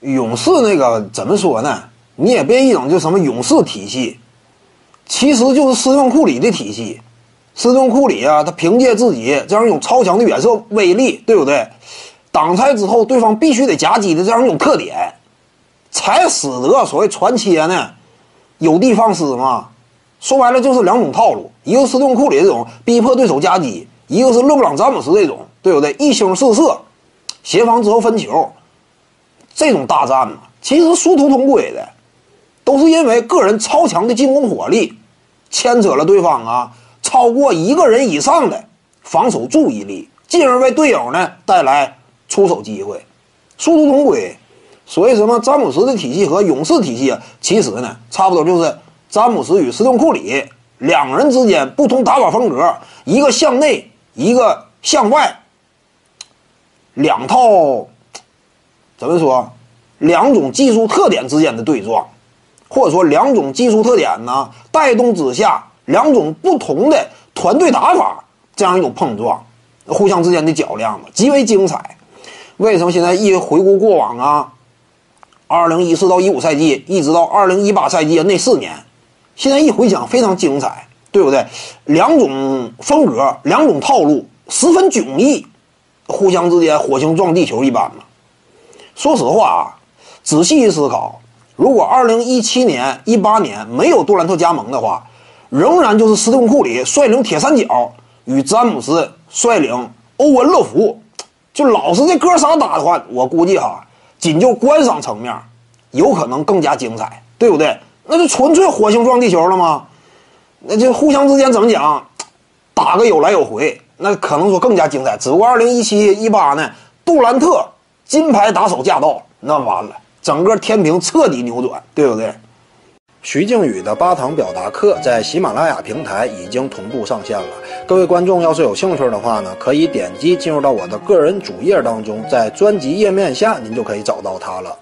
勇士那个怎么说呢？你也别一整就什么勇士体系，其实就是斯顿库里的体系。斯顿库里啊，他凭借自己这样一种超强的远射威力，对不对？挡拆之后，对方必须得夹击的这样一种特点，才使得所谓传切呢有的放矢嘛。说白了就是两种套路，一个是斯顿库里这种逼迫对手夹击，一个是勒布朗詹姆斯这种，对不对？一星四射，协防之后分球，这种大战呢，其实殊途同归的，都是因为个人超强的进攻火力牵扯了对方啊。超过一个人以上的防守注意力，进而为队友呢带来出手机会，殊途同归。所以什么詹姆斯的体系和勇士体系啊，其实呢差不多就是詹姆斯与斯通库里两人之间不同打法风格，一个向内，一个向外，两套怎么说？两种技术特点之间的对撞，或者说两种技术特点呢带动之下。两种不同的团队打法，这样一种碰撞，互相之间的较量嘛，极为精彩。为什么现在一回顾过往啊，二零一四到一五赛季，一直到二零一八赛季那四年，现在一回想非常精彩，对不对？两种风格，两种套路，十分迥异，互相之间火星撞地球一般嘛。说实话啊，仔细一思考，如果二零一七年、一八年没有杜兰特加盟的话，仍然就是斯顿库里率领铁三角与詹姆斯率领欧文乐福，就老是这哥仨打的话，我估计哈，仅就观赏层面，有可能更加精彩，对不对？那就纯粹火星撞地球了吗？那就互相之间怎么讲，打个有来有回，那可能说更加精彩。只不过二零一七一八呢，杜兰特金牌打手驾到，那完了，整个天平彻底扭转，对不对？徐静宇的八堂表达课在喜马拉雅平台已经同步上线了。各位观众要是有兴趣的话呢，可以点击进入到我的个人主页当中，在专辑页面下您就可以找到它了。